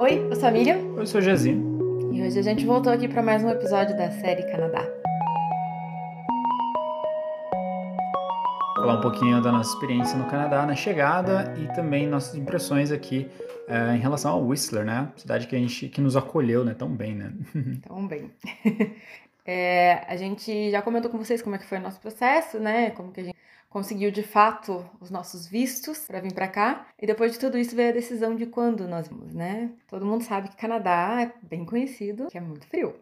Oi, eu sou a Miriam. Eu sou o Jazinho. E hoje a gente voltou aqui para mais um episódio da série Canadá. Falar um pouquinho da nossa experiência no Canadá na chegada e também nossas impressões aqui é, em relação ao Whistler, né? Cidade que a gente que nos acolheu, né? Tão bem, né? Tão bem. é, a gente já comentou com vocês como é que foi o nosso processo, né? Como que a gente conseguiu de fato os nossos vistos para vir para cá. E depois de tudo isso veio a decisão de quando nós vamos, né? Todo mundo sabe que Canadá é bem conhecido, que é muito frio.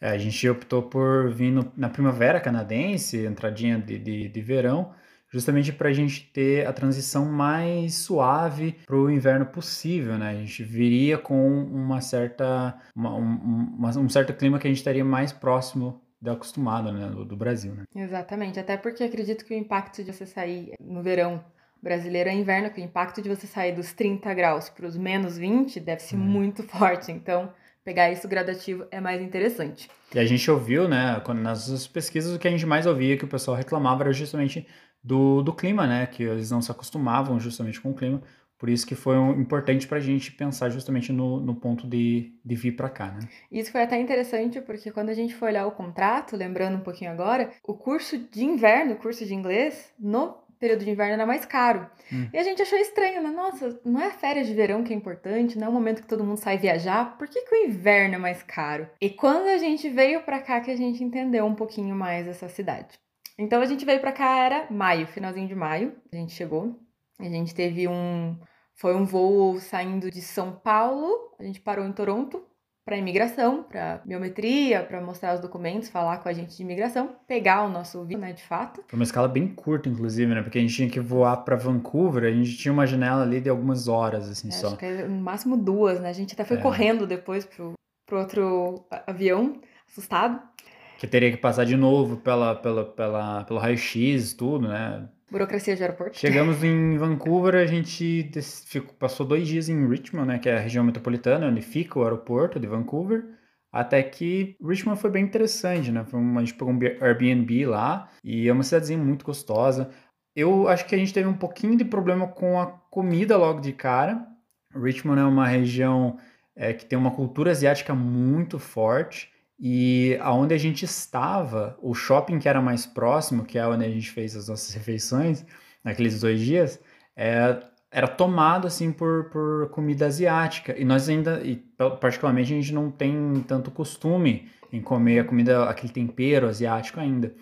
É, a gente optou por vir no, na primavera canadense, entradinha de, de, de verão, justamente para a gente ter a transição mais suave para o inverno possível, né? A gente viria com uma certa, uma, um, uma, um certo clima que a gente estaria mais próximo do acostumado, né, do, do Brasil, né? Exatamente, até porque acredito que o impacto de você sair no verão brasileiro é inverno, que o impacto de você sair dos 30 graus para os menos 20 deve ser uhum. muito forte, então pegar isso gradativo é mais interessante. E a gente ouviu, né, quando, nas pesquisas, o que a gente mais ouvia que o pessoal reclamava era justamente do, do clima, né, que eles não se acostumavam justamente com o clima, por isso que foi um, importante para a gente pensar justamente no, no ponto de, de vir para cá, né? Isso foi até interessante porque quando a gente foi olhar o contrato, lembrando um pouquinho agora, o curso de inverno, o curso de inglês, no período de inverno era mais caro. Hum. E a gente achou estranho, né? Nossa, não é férias de verão que é importante, não é o momento que todo mundo sai viajar, por que, que o inverno é mais caro? E quando a gente veio para cá que a gente entendeu um pouquinho mais essa cidade. Então a gente veio para cá era maio, finalzinho de maio, a gente chegou. A gente teve um. Foi um voo saindo de São Paulo, a gente parou em Toronto para imigração, para biometria, para mostrar os documentos, falar com a gente de imigração, pegar o nosso visto, né, de fato. Foi uma escala bem curta, inclusive, né, porque a gente tinha que voar para Vancouver, a gente tinha uma janela ali de algumas horas, assim, é, só. Acho que é, no máximo duas, né, a gente até foi é. correndo depois pro, pro outro avião, assustado. Que teria que passar de novo pela, pela, pela, pelo raio-x, tudo, né? Burocracia de aeroporto. Chegamos em Vancouver, a gente ficou, passou dois dias em Richmond, né, que é a região metropolitana, onde fica o aeroporto de Vancouver. Até que Richmond foi bem interessante, né? Foi uma, a gente pegou um Airbnb lá e é uma cidadezinha muito gostosa. Eu acho que a gente teve um pouquinho de problema com a comida logo de cara. Richmond é uma região é, que tem uma cultura asiática muito forte. E aonde a gente estava, o shopping que era mais próximo, que é onde a gente fez as nossas refeições, naqueles dois dias, é, era tomado assim por, por comida asiática. E nós ainda, e particularmente, a gente não tem tanto costume em comer a comida, aquele tempero asiático ainda.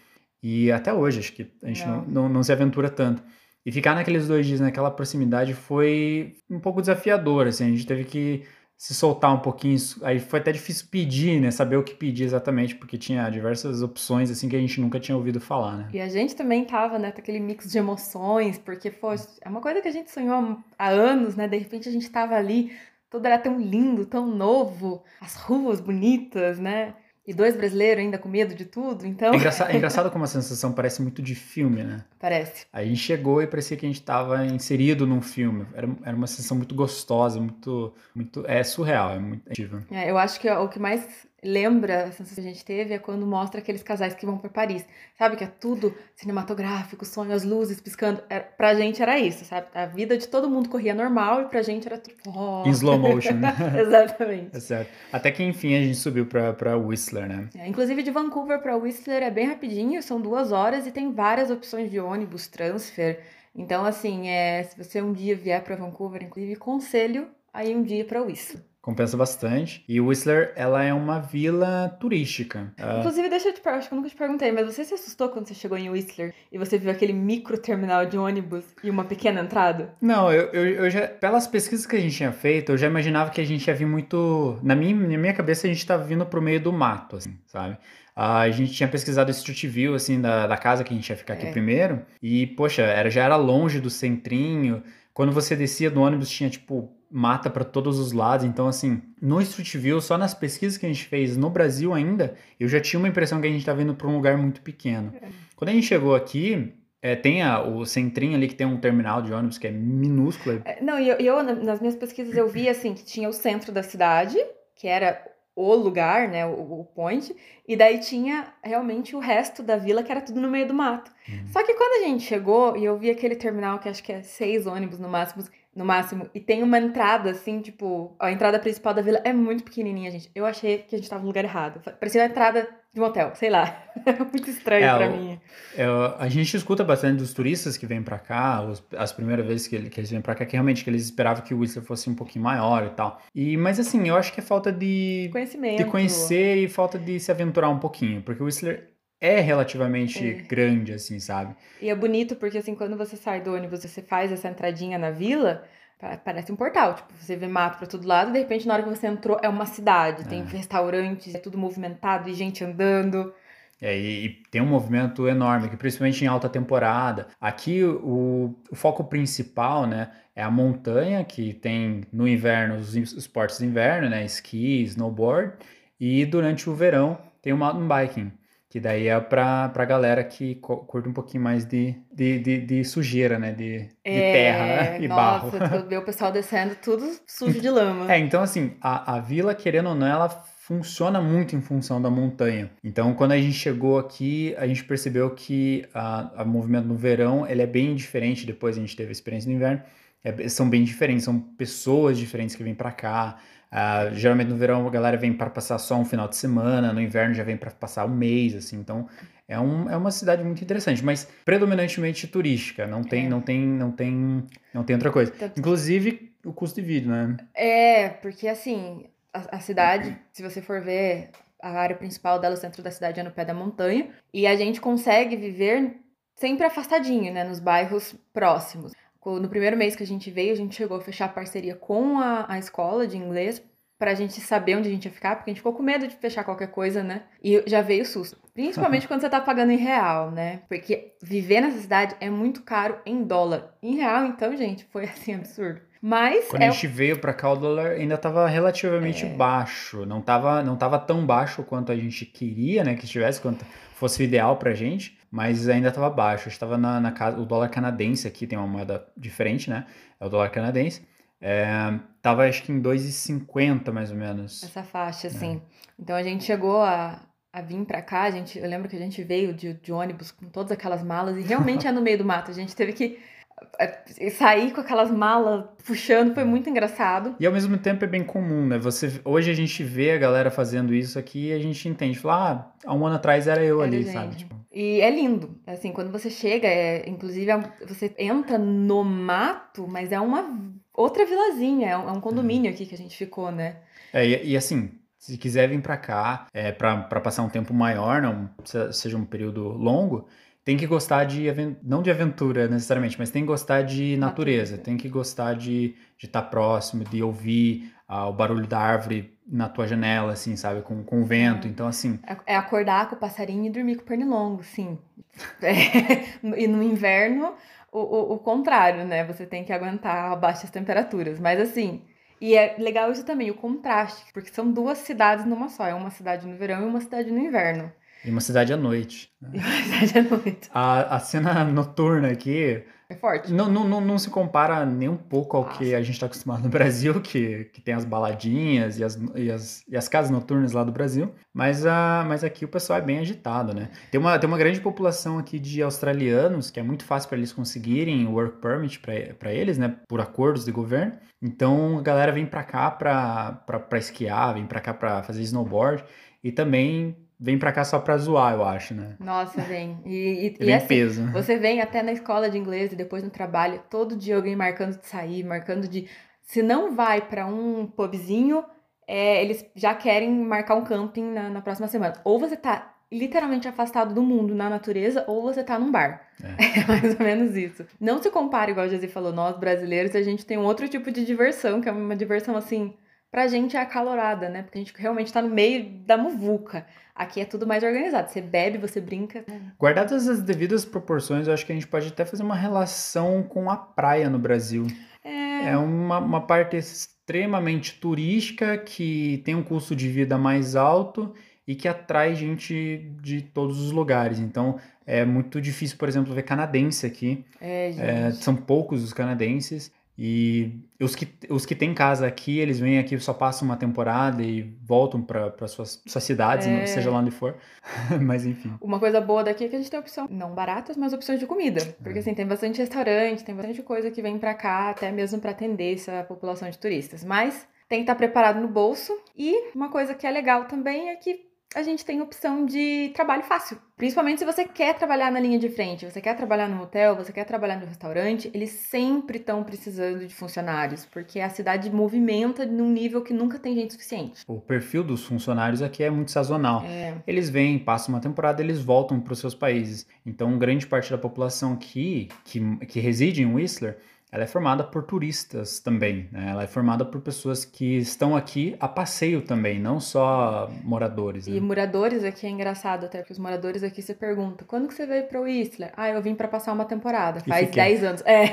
E até hoje, acho que a gente não, não, não, não se aventura tanto. E ficar naqueles dois dias naquela proximidade foi um pouco desafiador, assim, a gente teve que se soltar um pouquinho. Aí foi até difícil pedir, né? Saber o que pedir exatamente, porque tinha diversas opções assim que a gente nunca tinha ouvido falar, né? E a gente também tava, né, aquele mix de emoções, porque, pô, é uma coisa que a gente sonhou há anos, né? De repente a gente tava ali, tudo era tão lindo, tão novo, as ruas bonitas, né? E dois brasileiros ainda com medo de tudo, então. É engraçado, é engraçado como a sensação parece muito de filme, né? Parece. A gente chegou e parecia que a gente estava inserido num filme. Era, era uma sensação muito gostosa, muito. muito é surreal, é muito. É, eu acho que o que mais lembra a sensação que a gente teve é quando mostra aqueles casais que vão para Paris. Sabe que é tudo cinematográfico, sonho, as luzes piscando. Era, pra gente era isso, sabe? A vida de todo mundo corria normal e pra gente era tipo. Oh. Em slow motion, né? Exatamente. É certo. Até que enfim a gente subiu pra, pra Whistler, né? É, inclusive de Vancouver pra Whistler é bem rapidinho, são duas horas e tem várias opções de ônibus, transfer. Então, assim, é, se você um dia vier para Vancouver, inclusive, conselho aí um dia para Whistler compensa bastante. E Whistler, ela é uma vila turística. Ah, Inclusive, deixa eu te perguntar, acho que eu nunca te perguntei, mas você se assustou quando você chegou em Whistler e você viu aquele micro terminal de ônibus e uma pequena entrada? Não, eu, eu, eu já, pelas pesquisas que a gente tinha feito, eu já imaginava que a gente ia vir muito. Na minha, na minha cabeça, a gente estava vindo pro meio do mato, assim, sabe? a gente tinha pesquisado esse Street View, assim, da, da casa que a gente ia ficar aqui é. primeiro. E, poxa, era, já era longe do centrinho. Quando você descia do ônibus, tinha, tipo, mata para todos os lados. Então, assim, no Street View, só nas pesquisas que a gente fez no Brasil ainda, eu já tinha uma impressão que a gente tá vindo para um lugar muito pequeno. É. Quando a gente chegou aqui, é, tem a, o centrinho ali que tem um terminal de ônibus que é minúsculo. É, não, e eu, eu, nas minhas pesquisas eu vi assim que tinha o centro da cidade, que era o lugar, né, o, o point, e daí tinha realmente o resto da vila que era tudo no meio do mato. Uhum. Só que quando a gente chegou e eu vi aquele terminal que acho que é seis ônibus no máximo, no máximo. E tem uma entrada, assim, tipo, a entrada principal da vila é muito pequenininha, gente. Eu achei que a gente tava no lugar errado. Parecia a entrada de um hotel, sei lá. É muito estranho é, pra mim. É, a gente escuta bastante dos turistas que vêm para cá, os, as primeiras vezes que, que eles vêm para cá, que realmente que eles esperavam que o Whistler fosse um pouquinho maior e tal. E, mas assim, eu acho que é falta de, Conhecimento. de conhecer e falta de se aventurar um pouquinho, porque o Whistler é relativamente é. grande, assim, sabe? E é bonito porque, assim, quando você sai do ônibus você faz essa entradinha na vila, parece um portal. Tipo, você vê mato pra todo lado e, de repente, na hora que você entrou, é uma cidade. Tem é. restaurantes, é tudo movimentado e gente andando. É, e, e, tem um movimento enorme, que principalmente em alta temporada. Aqui o, o, foco principal, né, é a montanha, que tem no inverno os esportes de inverno, né, esqui, snowboard, e durante o verão tem o mountain biking. Que daí é pra, pra galera que curte um pouquinho mais de, de, de, de sujeira, né? De, de é, terra né? e nossa, barro. Nossa, ver o pessoal descendo tudo sujo de lama. É, então assim, a, a vila, querendo ou não, ela funciona muito em função da montanha. Então, quando a gente chegou aqui, a gente percebeu que a movimento no verão ele é bem diferente. Depois a gente teve a experiência no inverno. É, são bem diferentes, são pessoas diferentes que vêm para cá. Uh, geralmente no verão a galera vem para passar só um final de semana, no inverno já vem para passar um mês, assim. Então é, um, é uma cidade muito interessante, mas predominantemente turística. Não tem, é. não tem, não tem, não tem outra coisa. Inclusive o custo de vida, né? É, porque assim a, a cidade, se você for ver a área principal dela, o centro da cidade é no pé da montanha, e a gente consegue viver sempre afastadinho, né, nos bairros próximos. No primeiro mês que a gente veio, a gente chegou a fechar parceria com a, a escola de inglês pra gente saber onde a gente ia ficar, porque a gente ficou com medo de fechar qualquer coisa, né? E já veio o susto. Principalmente quando você tá pagando em real, né? Porque viver nessa cidade é muito caro em dólar. Em real, então, gente, foi assim absurdo. Mas. Quando é... a gente veio para cá, o dólar ainda estava relativamente é... baixo. Não estava não tava tão baixo quanto a gente queria, né? Que estivesse, quanto fosse o ideal pra gente mas ainda estava baixo. Estava na, na casa, o dólar canadense aqui tem uma moeda diferente, né? É o dólar canadense. É, tava acho que em 2,50 mais ou menos. Essa faixa, assim. Então a gente chegou a, a vir para cá, a gente, eu lembro que a gente veio de, de ônibus com todas aquelas malas e realmente é no meio do mato. A gente teve que sair com aquelas malas puxando foi muito engraçado. E ao mesmo tempo é bem comum, né? Você, hoje a gente vê a galera fazendo isso aqui e a gente entende. Fala, ah, há um ano atrás era eu era ali, gente. sabe? Tipo... E é lindo. Assim, quando você chega, é, inclusive é você entra no mato, mas é uma outra vilazinha, é um, é um condomínio aqui que a gente ficou, né? É, e, e assim, se quiser vir para cá, é, para passar um tempo maior, não seja um período longo, tem que gostar de, não de aventura necessariamente, mas tem que gostar de natureza, natureza. tem que gostar de estar tá próximo, de ouvir ah, o barulho da árvore na tua janela, assim, sabe, com, com o vento, é. então assim... É, é acordar com o passarinho e dormir com o pernilongo, sim. É, e no inverno, o, o, o contrário, né, você tem que aguentar baixas temperaturas, mas assim... E é legal isso também, o contraste, porque são duas cidades numa só. É uma cidade no verão e uma cidade no inverno. E uma cidade à noite. Né? Uma cidade à noite. A, a cena noturna aqui. É forte. Não, não, não, não se compara nem um pouco ao Nossa. que a gente está acostumado no Brasil, que, que tem as baladinhas e as, e, as, e as casas noturnas lá do Brasil. Mas, a, mas aqui o pessoal é bem agitado, né? Tem uma, tem uma grande população aqui de australianos, que é muito fácil para eles conseguirem o work permit para eles, né? Por acordos de governo. Então a galera vem para cá para esquiar, vem para cá para fazer snowboard. E também vem pra cá só pra zoar, eu acho, né? Nossa, vem. E, e, vem e assim, peso. Você vem até na escola de inglês e depois no trabalho, todo dia alguém marcando de sair, marcando de. Se não vai para um pubzinho, é, eles já querem marcar um camping na, na, próxima semana. Ou você tá literalmente afastado do mundo, na natureza, ou você tá num bar. É, é mais ou menos isso. Não se compara, igual a Jazzy falou, nós brasileiros, a gente tem um outro tipo de diversão, que é uma diversão assim pra gente é acalorada, né? Porque a gente realmente tá no meio da muvuca. Aqui é tudo mais organizado. Você bebe, você brinca. Guardadas as devidas proporções, eu acho que a gente pode até fazer uma relação com a praia no Brasil. É, é uma, uma parte extremamente turística que tem um custo de vida mais alto e que atrai gente de todos os lugares. Então, é muito difícil, por exemplo, ver canadense aqui. É, é, são poucos os canadenses. E os que, os que têm casa aqui, eles vêm aqui, só passam uma temporada e voltam para suas, suas cidades, é... seja lá onde for. mas enfim. Uma coisa boa daqui é que a gente tem opção, não baratas, mas opções de comida. Porque é. assim, tem bastante restaurante, tem bastante coisa que vem para cá, até mesmo para atender essa população de turistas. Mas tem que estar preparado no bolso. E uma coisa que é legal também é que a gente tem opção de trabalho fácil. Principalmente se você quer trabalhar na linha de frente, você quer trabalhar no hotel, você quer trabalhar no restaurante, eles sempre estão precisando de funcionários, porque a cidade movimenta num nível que nunca tem gente suficiente. O perfil dos funcionários aqui é muito sazonal. É. Eles vêm, passam uma temporada, eles voltam para os seus países. Então, grande parte da população aqui, que, que reside em Whistler, ela é formada por turistas também, né? Ela é formada por pessoas que estão aqui a passeio também, não só moradores. Né? E moradores aqui é engraçado até, porque os moradores aqui se perguntam, quando que você veio para o Whistler? Ah, eu vim para passar uma temporada, faz 10 anos. É,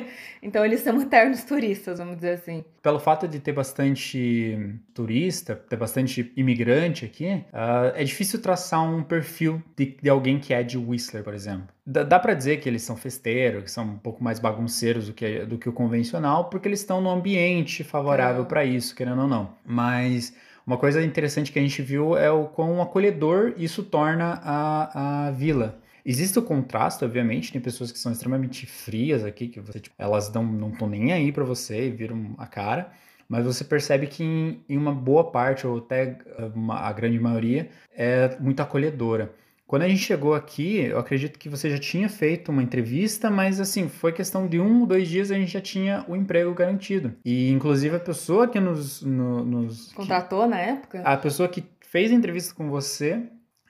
então eles são eternos turistas, vamos dizer assim. Pelo fato de ter bastante turista, ter bastante imigrante aqui, uh, é difícil traçar um perfil de, de alguém que é de Whistler, por exemplo. Dá, dá para dizer que eles são festeiros, que são um pouco mais bagunceiros do que, do que o convencional, porque eles estão no ambiente favorável para isso, querendo ou não. Mas uma coisa interessante que a gente viu é o quão acolhedor isso torna a, a vila. Existe o contraste, obviamente, tem pessoas que são extremamente frias aqui, que você, tipo, elas não estão nem aí para você e viram a cara, mas você percebe que em, em uma boa parte, ou até uma, a grande maioria, é muito acolhedora. Quando a gente chegou aqui, eu acredito que você já tinha feito uma entrevista, mas assim, foi questão de um ou dois dias a gente já tinha o emprego garantido. E inclusive a pessoa que nos. No, nos Contratou que, na época? A pessoa que fez a entrevista com você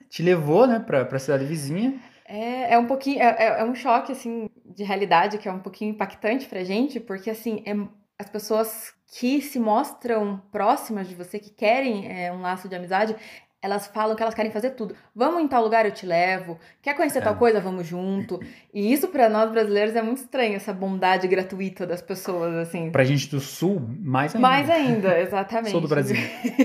te levou, né, pra, pra cidade vizinha. É, é um pouquinho. É, é, é um choque, assim, de realidade que é um pouquinho impactante pra gente, porque assim, é, as pessoas que se mostram próximas de você, que querem é, um laço de amizade, elas falam que elas querem fazer tudo. Vamos em tal lugar, eu te levo. Quer conhecer é. tal coisa? Vamos junto. E isso para nós brasileiros é muito estranho, essa bondade gratuita das pessoas, assim. Pra gente do sul, mais ainda. Mais ainda, exatamente. sul do Brasil.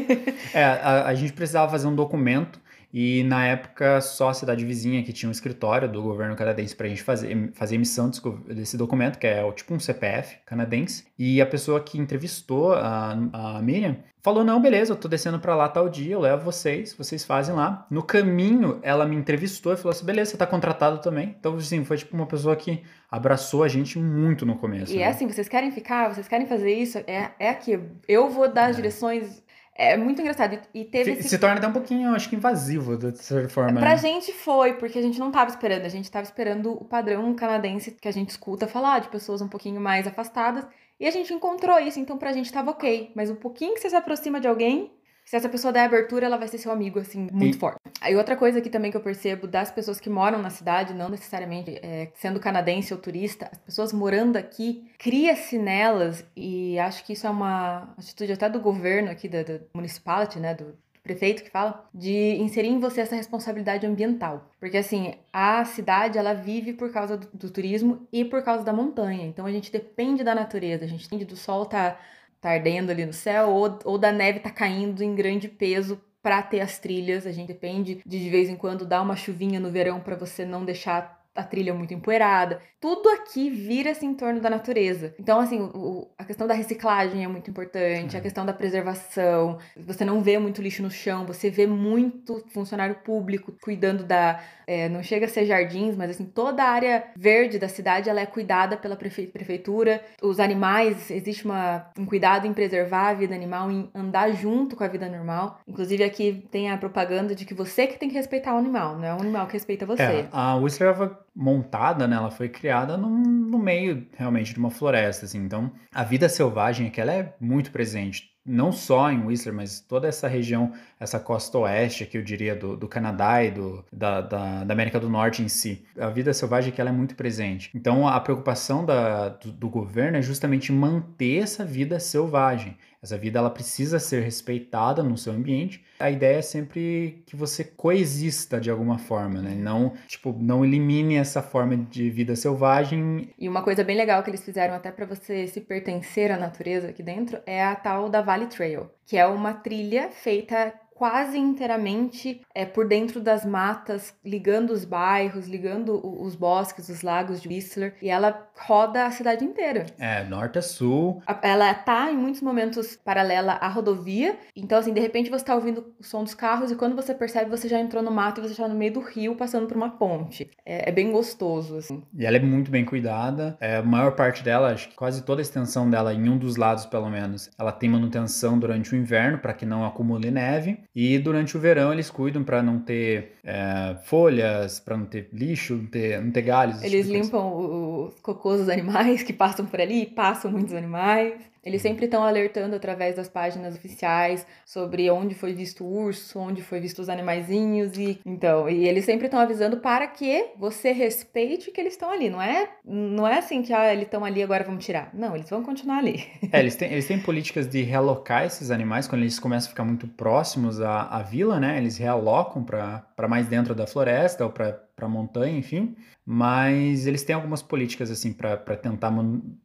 é, a, a gente precisava fazer um documento e na época, só a cidade vizinha que tinha um escritório do governo canadense para a gente fazer, fazer emissão desse documento, que é tipo um CPF canadense. E a pessoa que entrevistou a, a Miriam falou: Não, beleza, eu tô descendo para lá tal dia, eu levo vocês, vocês fazem lá. No caminho, ela me entrevistou e falou assim: Beleza, você tá contratado também. Então, assim, foi tipo uma pessoa que abraçou a gente muito no começo. E é né? é assim: vocês querem ficar, vocês querem fazer isso? É, é aqui, eu vou dar as é. direções é muito engraçado. E teve se, esse... se torna até um pouquinho, acho que invasivo, de certa forma. Pra né? gente foi, porque a gente não tava esperando. A gente tava esperando o padrão canadense que a gente escuta falar, de pessoas um pouquinho mais afastadas. E a gente encontrou isso, então pra gente tava ok. Mas o pouquinho que você se aproxima de alguém, se essa pessoa der abertura, ela vai ser seu amigo, assim, muito e... forte. Aí outra coisa aqui também que eu percebo das pessoas que moram na cidade, não necessariamente é, sendo canadense ou turista, as pessoas morando aqui, cria-se nelas, e acho que isso é uma atitude até do governo aqui, da, da municipality, né, do, prefeito que fala, de inserir em você essa responsabilidade ambiental. Porque assim, a cidade ela vive por causa do, do, turismo e por causa da montanha. Então a gente depende da natureza, a gente depende do sol tá tá ardendo ali no céu, ou, ou da neve tá caindo em grande peso para ter as trilhas. A gente depende de de vez em quando dar uma chuvinha no verão para você não deixar a trilha muito empoeirada. Tudo aqui vira-se em torno da natureza. Então, assim, o, a questão da reciclagem é muito importante, a questão da preservação. Você não vê muito lixo no chão, você vê muito funcionário público cuidando da. É, não chega a ser jardins, mas assim, toda a área verde da cidade ela é cuidada pela prefe prefeitura. Os animais, existe uma, um cuidado em preservar a vida animal, em andar junto com a vida normal. Inclusive, aqui tem a propaganda de que você que tem que respeitar o animal, não é o animal que respeita você. É, a Whistler montada, né? Ela foi criada no meio realmente de uma floresta, assim. Então, a vida selvagem aqui ela é muito presente não só em Whistler, mas toda essa região, essa costa oeste aqui, eu diria, do, do Canadá e do, da, da, da, América do Norte em si. A vida selvagem aqui ela é muito presente. Então, a preocupação da, do, do governo é justamente manter essa vida selvagem. Essa vida ela precisa ser respeitada no seu ambiente. A ideia é sempre que você coexista de alguma forma, né? Não, tipo, não elimine essa forma de vida selvagem. E uma coisa bem legal que eles fizeram até para você se pertencer à natureza aqui dentro é a tal da Valley Trail, que é uma trilha feita quase inteiramente é, por dentro das matas, ligando os bairros, ligando os bosques, os lagos de Whistler, e ela roda a cidade inteira. É, norte a sul. Ela tá em muitos momentos paralela à rodovia, então assim, de repente você tá ouvindo o som dos carros e quando você percebe, você já entrou no mato e você já no meio do rio, passando por uma ponte. É, é bem gostoso, assim. E ela é muito bem cuidada, é, a maior parte dela, acho que quase toda a extensão dela, em um dos lados pelo menos, ela tem manutenção durante o inverno, para que não acumule neve, e durante o verão eles cuidam para não ter é, folhas, para não ter lixo, não ter, não ter galhos. Eles tipo limpam os cocôs dos animais que passam por ali, passam muitos animais. Eles sempre estão alertando através das páginas oficiais sobre onde foi visto o urso, onde foi visto os animaizinhos e então, e eles sempre estão avisando para que você respeite que eles estão ali, não é? Não é assim que ah, eles estão ali agora vamos tirar. Não, eles vão continuar ali. É, eles têm, eles têm políticas de realocar esses animais quando eles começam a ficar muito próximos à, à vila, né? Eles realocam para mais dentro da floresta ou para para montanha, enfim. Mas eles têm algumas políticas assim para tentar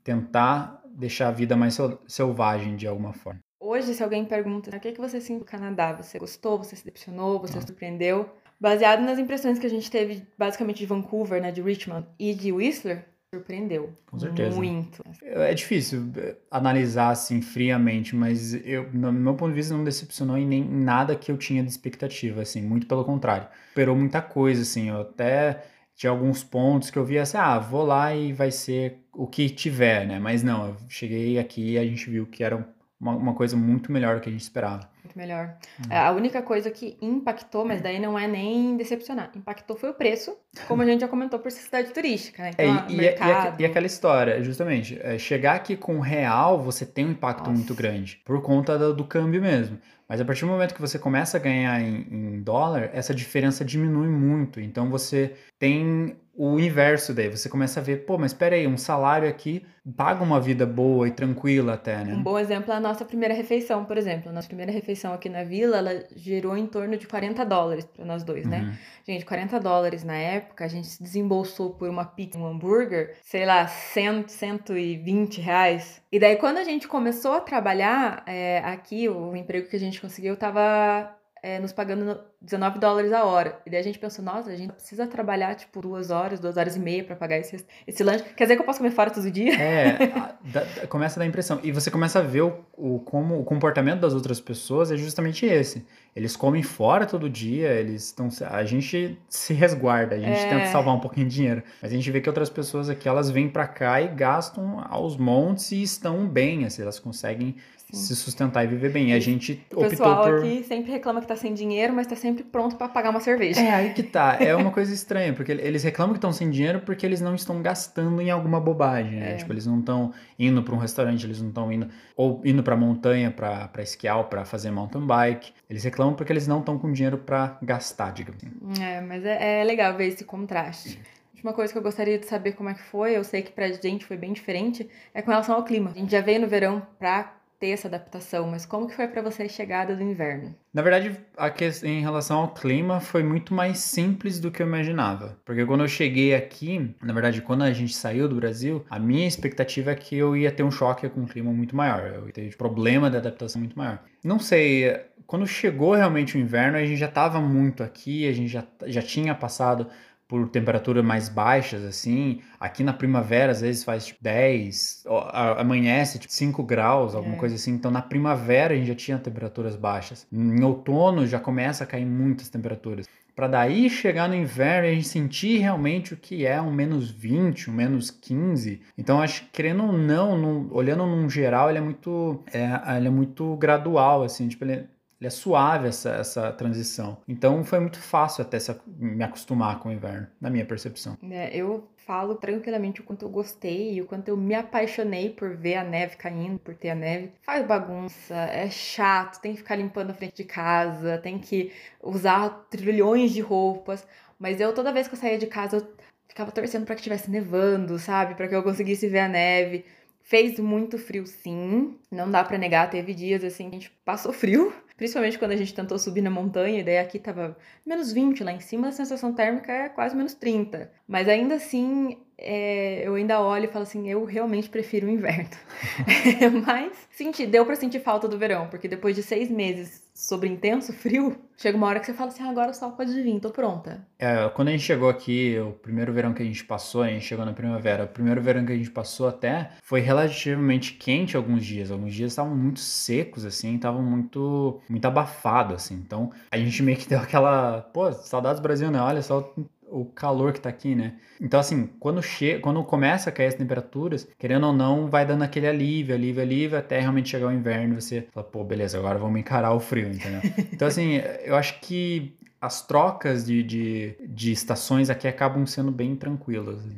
tentar deixar a vida mais selvagem de alguma forma. Hoje, se alguém pergunta o que, é que você sentiu no Canadá, você gostou, você se decepcionou, você Não. surpreendeu? Baseado nas impressões que a gente teve, basicamente, de Vancouver, né, de Richmond e de Whistler, surpreendeu. Com certeza. Muito. É difícil é, analisar assim friamente, mas eu, no meu ponto de vista, não decepcionou em nem nada que eu tinha de expectativa, assim, muito pelo contrário. Esperou muita coisa, assim, eu até tinha alguns pontos que eu via assim, ah, vou lá e vai ser o que tiver, né? Mas não, eu cheguei aqui e a gente viu que era uma, uma coisa muito melhor do que a gente esperava. Muito melhor. Hum. A única coisa que impactou, mas daí não é nem decepcionar, impactou foi o preço, como a gente já comentou por ser cidade turística, né? Então, é, e, mercado... e, e, aquela história, justamente, é, chegar aqui com real, você tem um impacto Nossa. muito grande, por conta do, do câmbio mesmo. Mas a partir do momento que você começa a ganhar em, em, dólar, essa diferença diminui muito. Então você tem o inverso daí. Você começa a ver, pô, mas espera aí, um salário aqui paga uma vida boa e tranquila até, né? Um bom exemplo é a nossa primeira refeição, por exemplo. A nossa primeira refeição aqui na vila, ela gerou em torno de 40 dólares para nós dois, né? uhum. Gente, 40 dólares na época, a gente se desembolsou por uma pizza, um hambúrguer, sei lá, 100, 120 reais. E daí, quando a gente começou a trabalhar é, aqui, o emprego que a gente conseguiu tava é, nos pagando 19 dólares a hora. E daí a gente pensou, nossa, a gente precisa trabalhar, tipo, duas horas, duas horas e meia para pagar esse, esse lanche. Quer dizer que eu posso comer fora todo dia? É, a, começa a dar impressão. E você começa a ver o, o, como o comportamento das outras pessoas é justamente esse. Eles comem fora todo dia, eles estão. A gente se resguarda, a gente é... tenta salvar um pouquinho de dinheiro. Mas a gente vê que outras pessoas aqui, elas vêm para cá e gastam aos montes e estão bem, assim, elas conseguem se sustentar e viver bem. E a gente o pessoal por... aqui sempre reclama que tá sem dinheiro, mas tá sempre pronto para pagar uma cerveja. É, aí que tá. É uma coisa estranha, porque eles reclamam que estão sem dinheiro porque eles não estão gastando em alguma bobagem, né? É. Tipo, eles não estão indo para um restaurante, eles não estão indo ou indo para montanha para esquiar ou para fazer mountain bike. Eles reclamam porque eles não estão com dinheiro para gastar, digamos assim. É, mas é, é legal ver esse contraste. Uma coisa que eu gostaria de saber como é que foi, eu sei que pra gente foi bem diferente, é com relação ao clima. A gente já veio no verão pra ter essa adaptação, mas como que foi para você a chegada do inverno? Na verdade, que, em relação ao clima, foi muito mais simples do que eu imaginava. Porque quando eu cheguei aqui, na verdade, quando a gente saiu do Brasil, a minha expectativa é que eu ia ter um choque com um clima muito maior. Eu ia ter problema de adaptação muito maior. Não sei, quando chegou realmente o inverno, a gente já estava muito aqui, a gente já, já tinha passado por temperaturas mais baixas, assim. Aqui na primavera, às vezes faz tipo 10, amanhece tipo 5 graus, alguma é. coisa assim. Então na primavera a gente já tinha temperaturas baixas. Em outono já começa a cair muitas temperaturas. Para daí chegar no inverno e a gente sentir realmente o que é um menos 20, um menos 15. Então acho que querendo ou não, no, olhando num geral, ele é muito, é, ele é muito gradual, assim. Tipo, ele, ele é suave essa, essa transição. Então foi muito fácil até se, me acostumar com o inverno, na minha percepção. É, eu falo tranquilamente o quanto eu gostei e o quanto eu me apaixonei por ver a neve caindo, por ter a neve. Faz bagunça, é chato, tem que ficar limpando a frente de casa, tem que usar trilhões de roupas. Mas eu, toda vez que eu saía de casa, eu ficava torcendo para que estivesse nevando, sabe? Para que eu conseguisse ver a neve. Fez muito frio, sim. Não dá para negar. Teve dias assim que a gente passou frio. Principalmente quando a gente tentou subir na montanha, e daí aqui tava menos 20 lá em cima, a sensação térmica é quase menos 30. Mas ainda assim, é, eu ainda olho e falo assim, eu realmente prefiro o inverno. Mas senti, deu para sentir falta do verão, porque depois de seis meses sobre intenso frio, chega uma hora que você fala assim, ah, agora sol pode vir, tô pronta. É, quando a gente chegou aqui, o primeiro verão que a gente passou, a gente chegou na primavera, o primeiro verão que a gente passou até foi relativamente quente alguns dias. Alguns dias estavam muito secos, assim, estavam muito, muito abafado, assim. Então, a gente meio que deu aquela, pô, saudades Brasil, né? Olha só o calor que tá aqui, né? Então, assim, quando, che quando começa a cair as temperaturas, querendo ou não, vai dando aquele alívio, alívio, alívio, até realmente chegar o inverno e você fala, pô, beleza, agora vamos encarar o frio, entendeu? Então, assim, eu acho que as trocas de, de, de, estações aqui acabam sendo bem tranquilas. Foram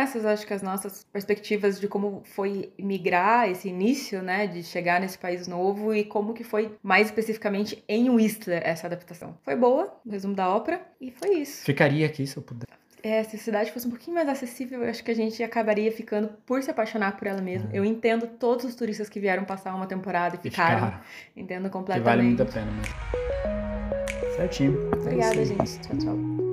essas, acho que, as nossas perspectivas de como foi migrar esse início, né, de chegar nesse país novo e como que foi, mais especificamente, em Whistler, essa adaptação. Foi boa, o resumo da ópera, e foi isso. Ficaria aqui se eu puder. É, se a cidade fosse um pouquinho mais acessível, eu acho que a gente acabaria ficando por se apaixonar por ela mesma. É. Eu entendo todos os turistas que vieram passar uma temporada e ficaram. E ficaram. Entendo completamente. Que vale muito a pena mesmo. Certinho. Obrigada, é gente. Tchau, tchau.